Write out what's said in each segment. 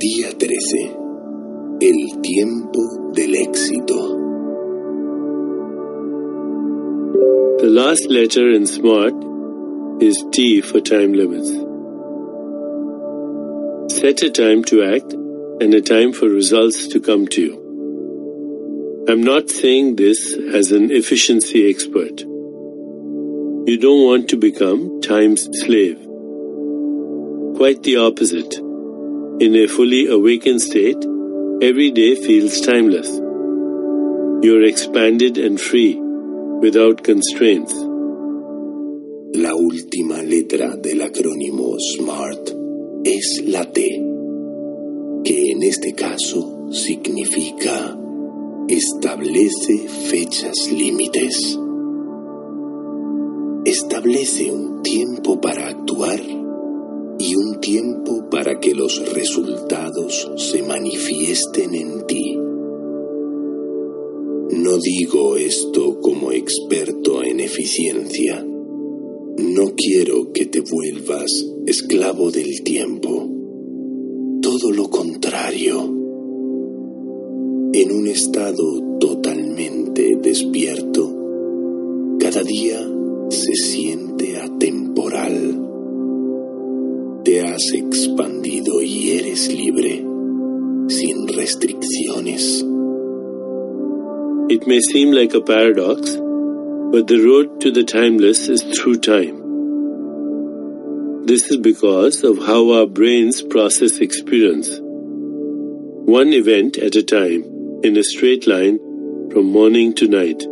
Día 13. El tiempo del éxito. The last letter in SMART is T for time limits. Set a time to act and a time for results to come to you. I'm not saying this as an efficiency expert. You don't want to become time's slave. Quite the opposite. In a fully awakened state, every day feels timeless. You're expanded and free, without constraints. La última letra del acrónimo SMART es la T, que en este caso significa establece fechas límites. Establece un tiempo para actuar y un tiempo para que los resultados se manifiesten en ti. No digo esto como experto en eficiencia. No quiero que te vuelvas esclavo del tiempo. Todo lo contrario. En un estado totalmente despierto, cada día se siente has expandido y eres libre, sin restricciones. It may seem like a paradox, but the road to the timeless is through time. This is because of how our brains process experience. One event at a time, in a straight line, from morning to night.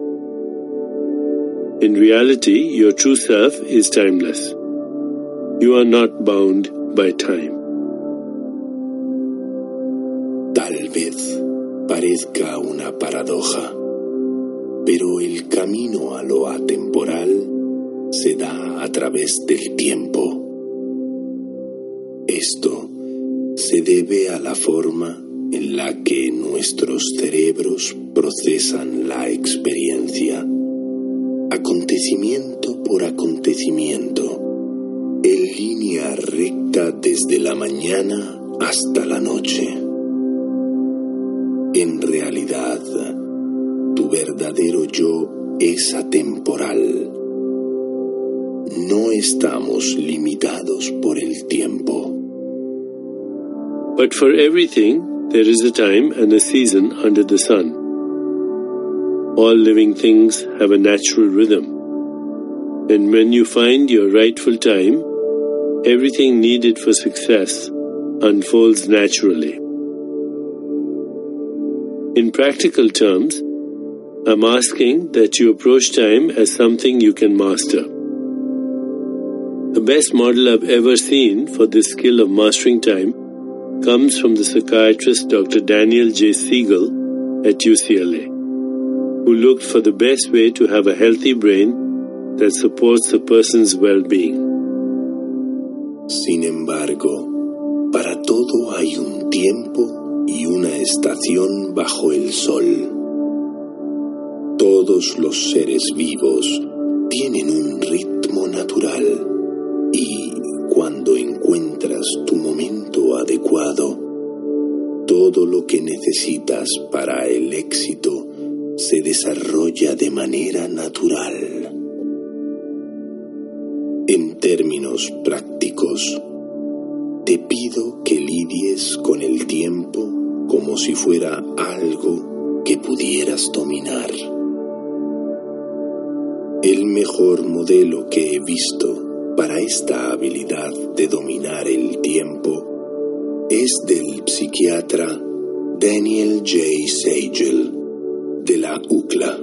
In reality, your true self is timeless. You are not bound Tal vez parezca una paradoja, pero el camino a lo atemporal se da a través del tiempo. Esto se debe a la forma en la que nuestros cerebros procesan la experiencia, acontecimiento por acontecimiento, en línea recta desde la mañana hasta la noche. En realidad, tu verdadero yo es atemporal. No estamos limitados por el tiempo. But for everything, there is a time and a season under the sun. All living things have a natural rhythm. And when you find your rightful time, everything needed for success unfolds naturally. In practical terms, I'm asking that you approach time as something you can master. The best model I've ever seen for this skill of mastering time comes from the psychiatrist Dr. Daniel J. Siegel at UCLA, who looked for the best way to have a healthy brain that supports a person's well being. Sin embargo, para todo hay un tiempo y una estación bajo el sol. Todos los seres vivos tienen un ritmo natural y cuando encuentras tu momento adecuado, todo lo que necesitas para el éxito se desarrolla de manera natural. En términos prácticos, te pido que lidies con el tiempo como si fuera algo que pudieras dominar. El mejor modelo que he visto para esta habilidad de dominar el tiempo es del psiquiatra Daniel J. Sagel de la UCLA,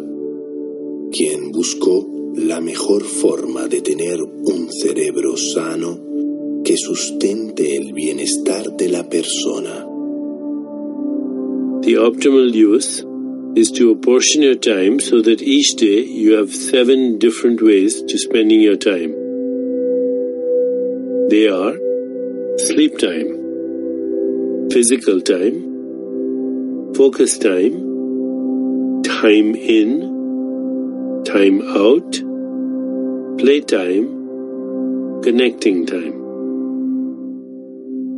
quien buscó la mejor forma de tener un cerebro sano que sustente el bienestar de la persona. The optimal use is to apportion your time so that each day you have seven different ways to spending your time. They are sleep time, physical time, focus time, time in, time out, playtime, connecting time.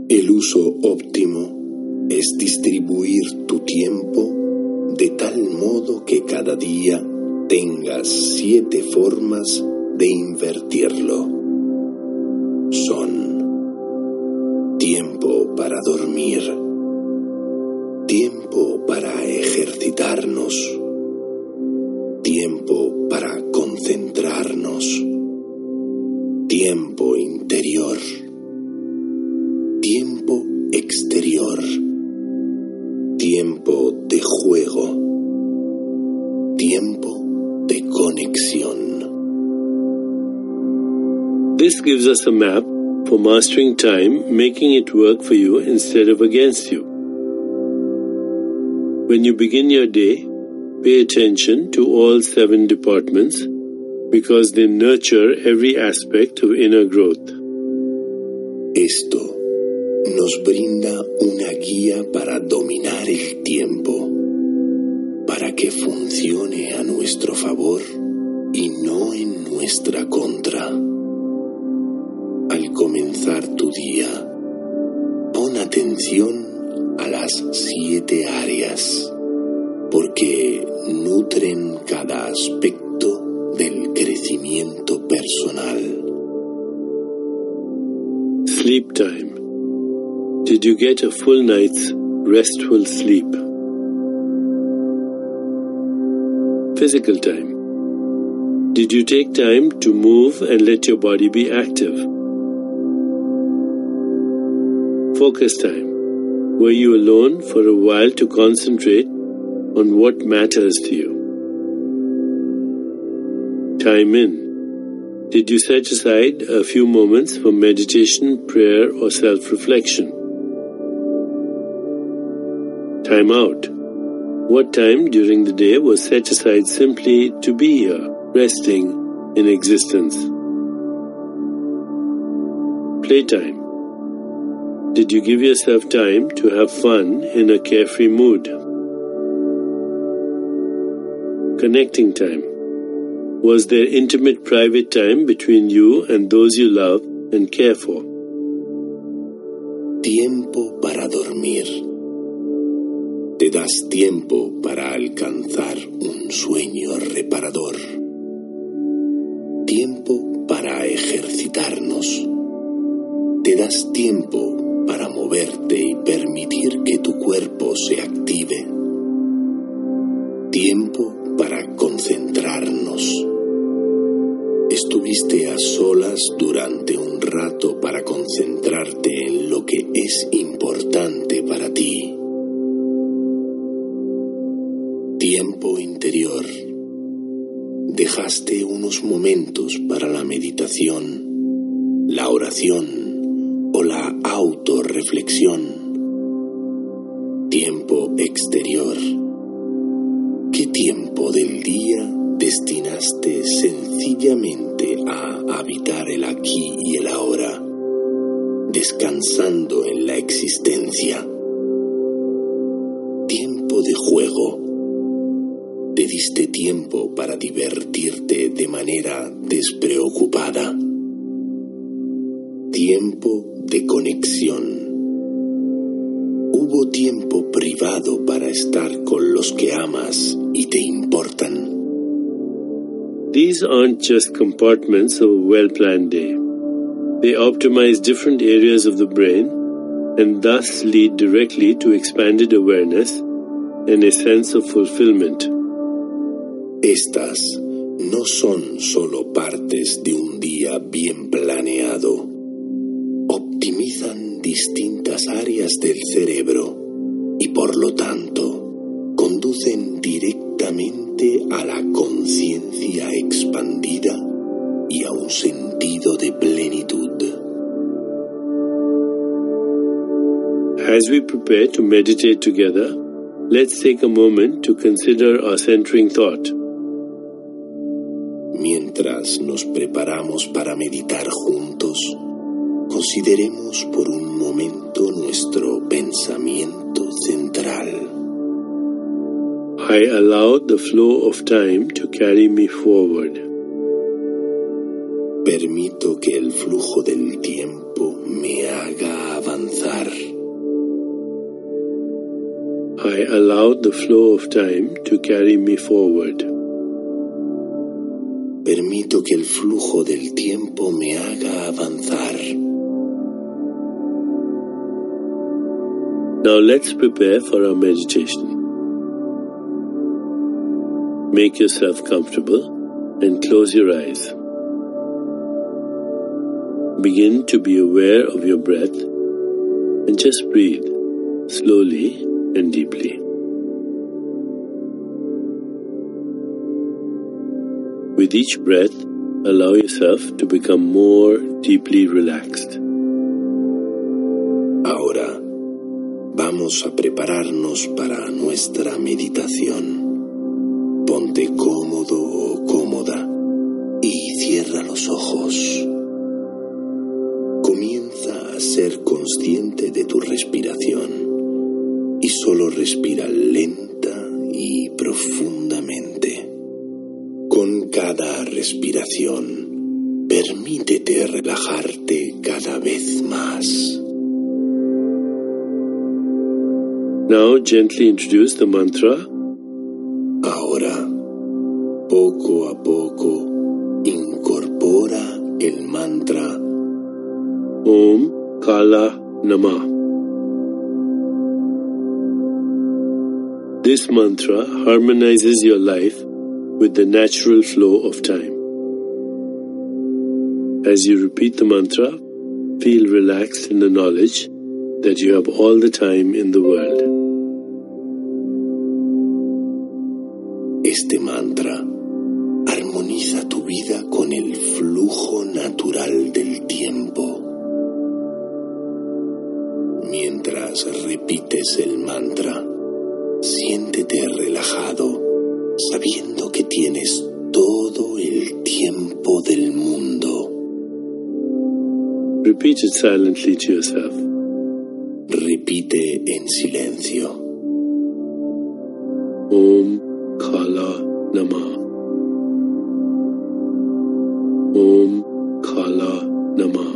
El uso óptimo es distribuir tu tiempo de tal modo que cada día tengas siete formas de invertirlo. Son tiempo para dormir, tiempo para ejercitarnos, tiempo para concentrarnos, tiempo interior, gives us a map for mastering time, making it work for you instead of against you. When you begin your day, pay attention to all seven departments because they nurture every aspect of inner growth. Esto nos brinda una guía para dominar el tiempo, para que funcione a nuestro favor y no en nuestra contra. Comenzar tu día, pon atención a las siete áreas, porque nutren cada aspecto del crecimiento personal. Sleep time. Did you get a full night's restful sleep? Physical time. Did you take time to move and let your body be active? Focus time. Were you alone for a while to concentrate on what matters to you? Time in. Did you set aside a few moments for meditation, prayer, or self reflection? Time out. What time during the day was set aside simply to be here, resting in existence? Playtime. Did you give yourself time to have fun in a carefree mood? Connecting time. Was there intimate private time between you and those you love and care for? Tiempo para dormir. Te das tiempo para alcanzar un sueño reparador. Tiempo para ejercitarnos. Te das tiempo moverte y permitir que tu cuerpo se active. Tiempo para concentrarnos. Estuviste a solas durante un rato para concentrarte en lo que es importante para ti. Tiempo interior. Dejaste unos momentos para la meditación, la oración autorreflexión. Tiempo exterior. ¿Qué tiempo del día destinaste sencillamente a habitar el aquí y el ahora, descansando en la existencia? Tiempo de juego. Te diste tiempo para divertirte de manera despreocupada. Tiempo de conexión. Hubo tiempo privado para estar con los que amas y te importan. These aren't just compartments of a well planned day. They optimize different areas of the brain and thus lead directly to expanded awareness and a sense of fulfillment. Estas no son solo partes de un día bien planeado. Optimizan distintas áreas del cerebro y por lo tanto conducen directamente a la conciencia expandida sentido de plenitud. As we prepare to meditate together, let's take a moment to consider our centering thought. Mientras nos preparamos para meditar juntos, consideremos por un momento nuestro pensamiento central. I allow the flow of time to carry me forward. Permito que el flujo del tiempo me haga avanzar. I allow the flow of time to carry me forward. Permito que el flujo del tiempo me haga avanzar. Now let's prepare for our meditation. Make yourself comfortable and close your eyes. Begin to be aware of your breath and just breathe slowly and deeply. With each breath, allow yourself to become more deeply relaxed. Vamos a prepararnos para nuestra meditación. Now gently introduce the mantra Ahora, poco a poco, incorpora el mantra Om Kala Nama. This mantra harmonizes your life with the natural flow of time. As you repeat the mantra, feel relaxed in the knowledge that you have all the time in the world. Repeat it silently to yourself. Repite en silencio. Om Kala Nama. Om Kala Nama.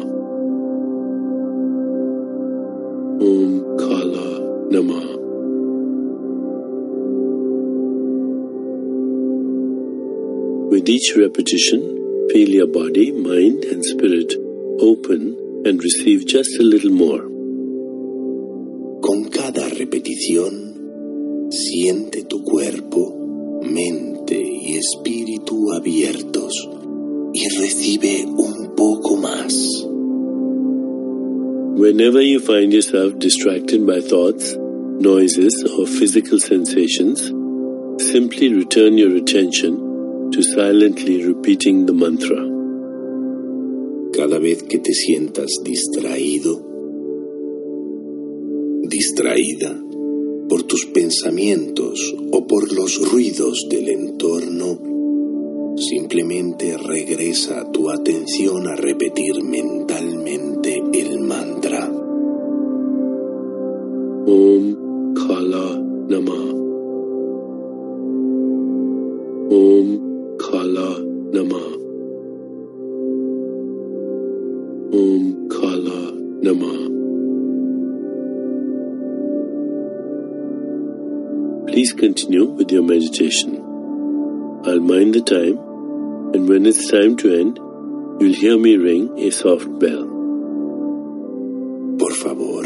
Om Kala Nama. With each repetition, feel your body, mind, and spirit open and receive just a little more. Con cada repetición, siente tu cuerpo, mente y espíritu abiertos y recibe un poco más. Whenever you find yourself distracted by thoughts, noises, or physical sensations, simply return your attention to silently repeating the mantra. Cada vez que te sientas distraído, distraída por tus pensamientos o por los ruidos del entorno, simplemente regresa tu atención a repetir mentalmente el mantra. Om Kala Nama. Continue with your meditation. I'll mind the time, and when it's time to end, you'll hear me ring a soft bell. Por favor,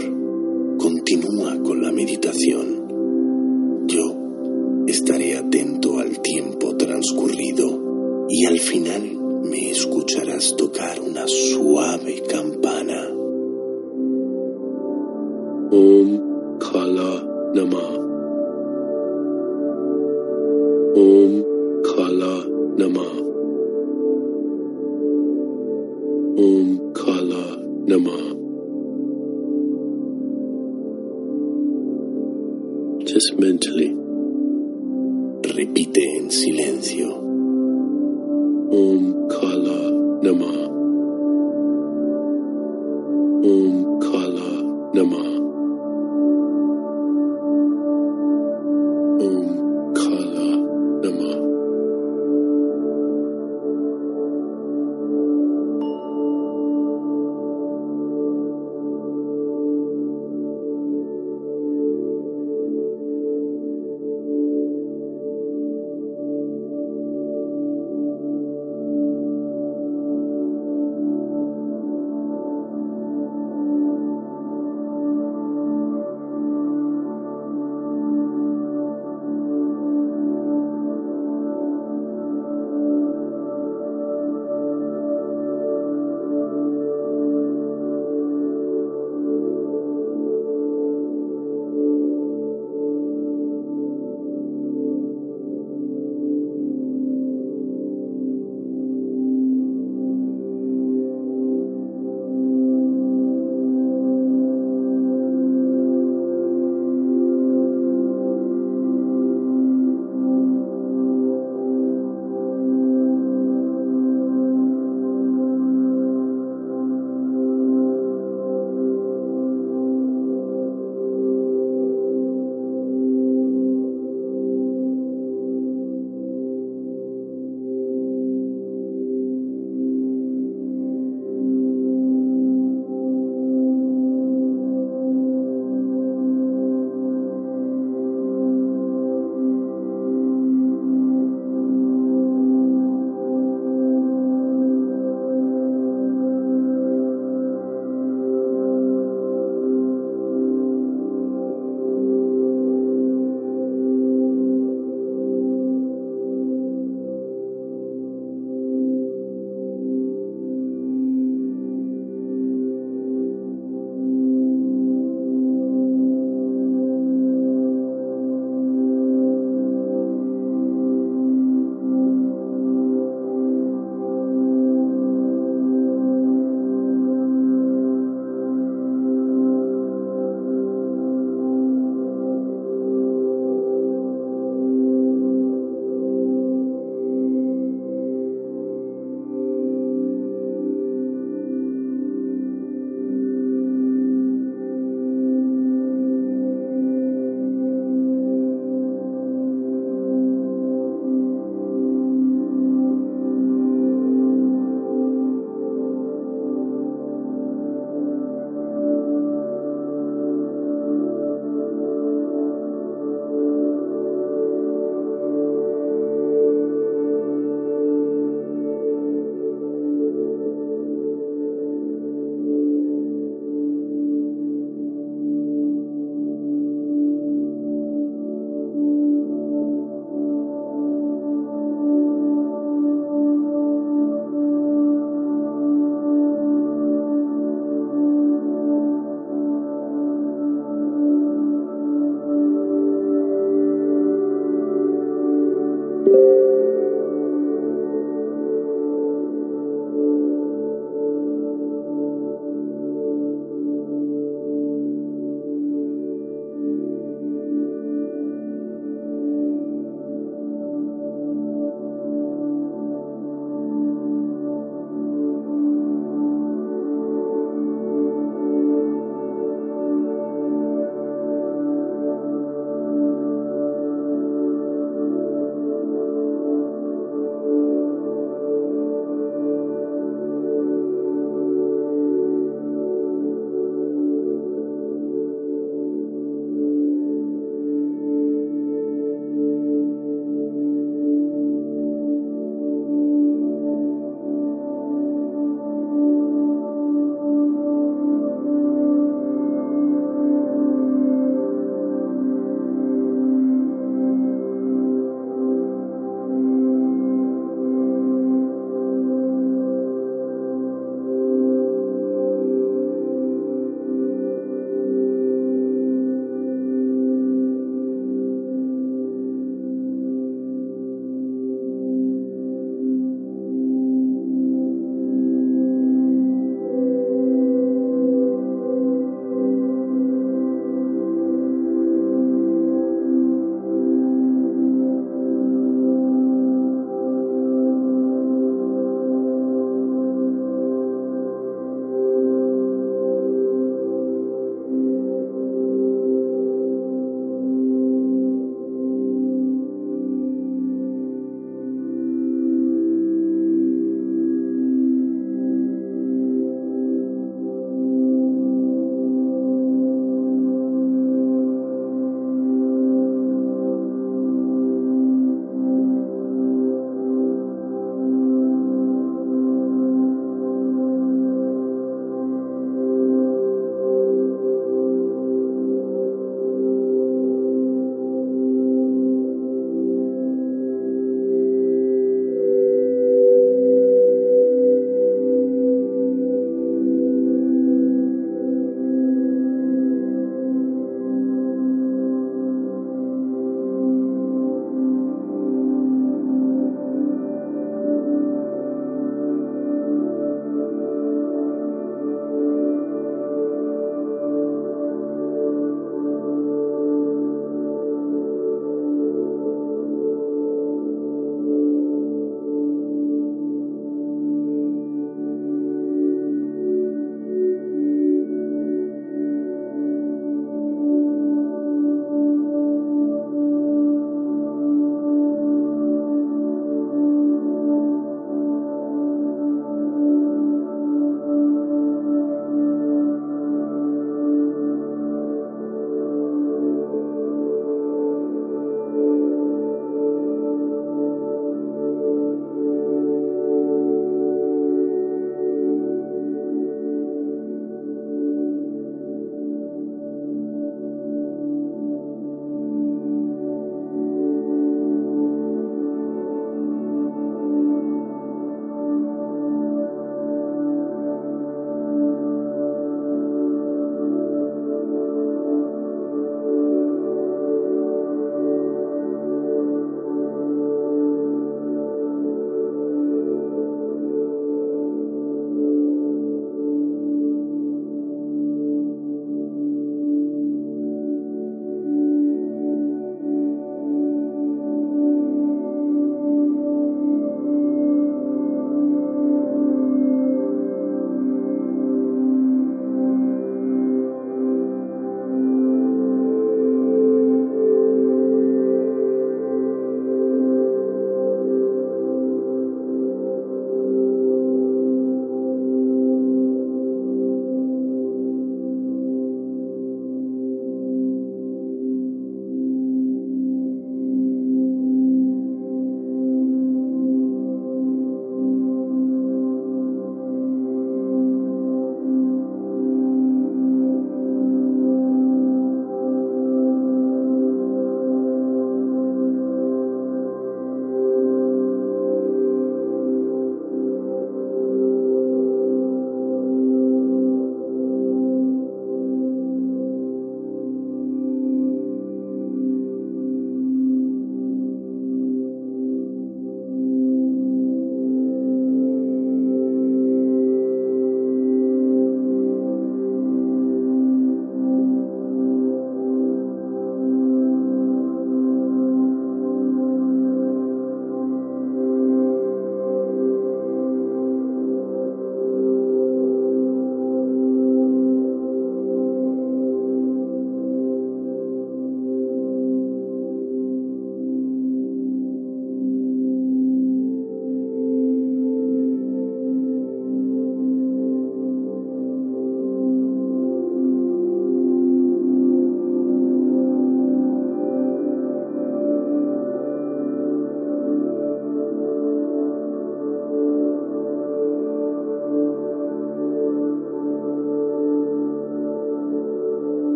continúa con la meditación. Yo estaré atento al tiempo transcurrido y al final me escucharás tocar una suave campana. Om Kala Nama. Om Kala Nama. Om Kala Nama. Just mentally. Repite en silencio. Om Kala Nama. Om Kala Nama.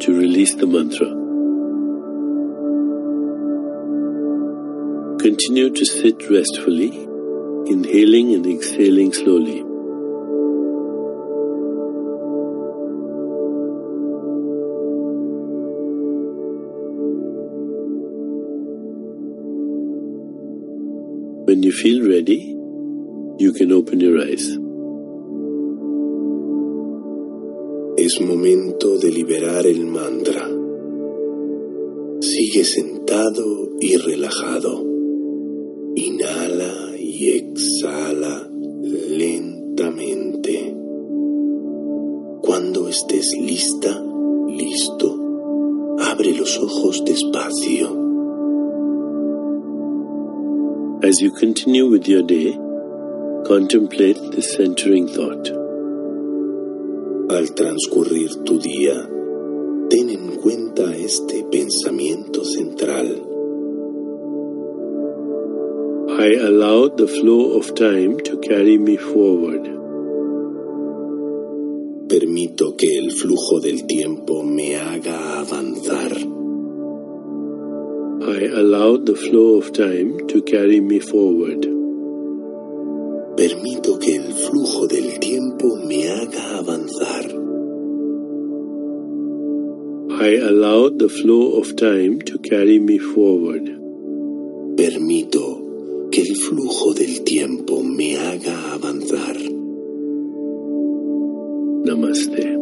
To release the mantra. Continue to sit restfully, inhaling and exhaling slowly. When you feel ready, you can open your eyes. Es momento de liberar el mantra. Sigue sentado y relajado. Inhala y exhala lentamente. Cuando estés lista, listo, abre los ojos despacio. As you continue with your day, contemplate the centering thought. Al transcurrir tu día, ten en cuenta este pensamiento central. I allow the flow of time to carry me forward. Permito que el flujo del tiempo me haga avanzar. I allow the flow of time to carry me forward. Permito que el flujo del tiempo me haga avanzar. I allow the flow of time to carry me forward. Permito que el flujo del tiempo me haga avanzar. Namaste.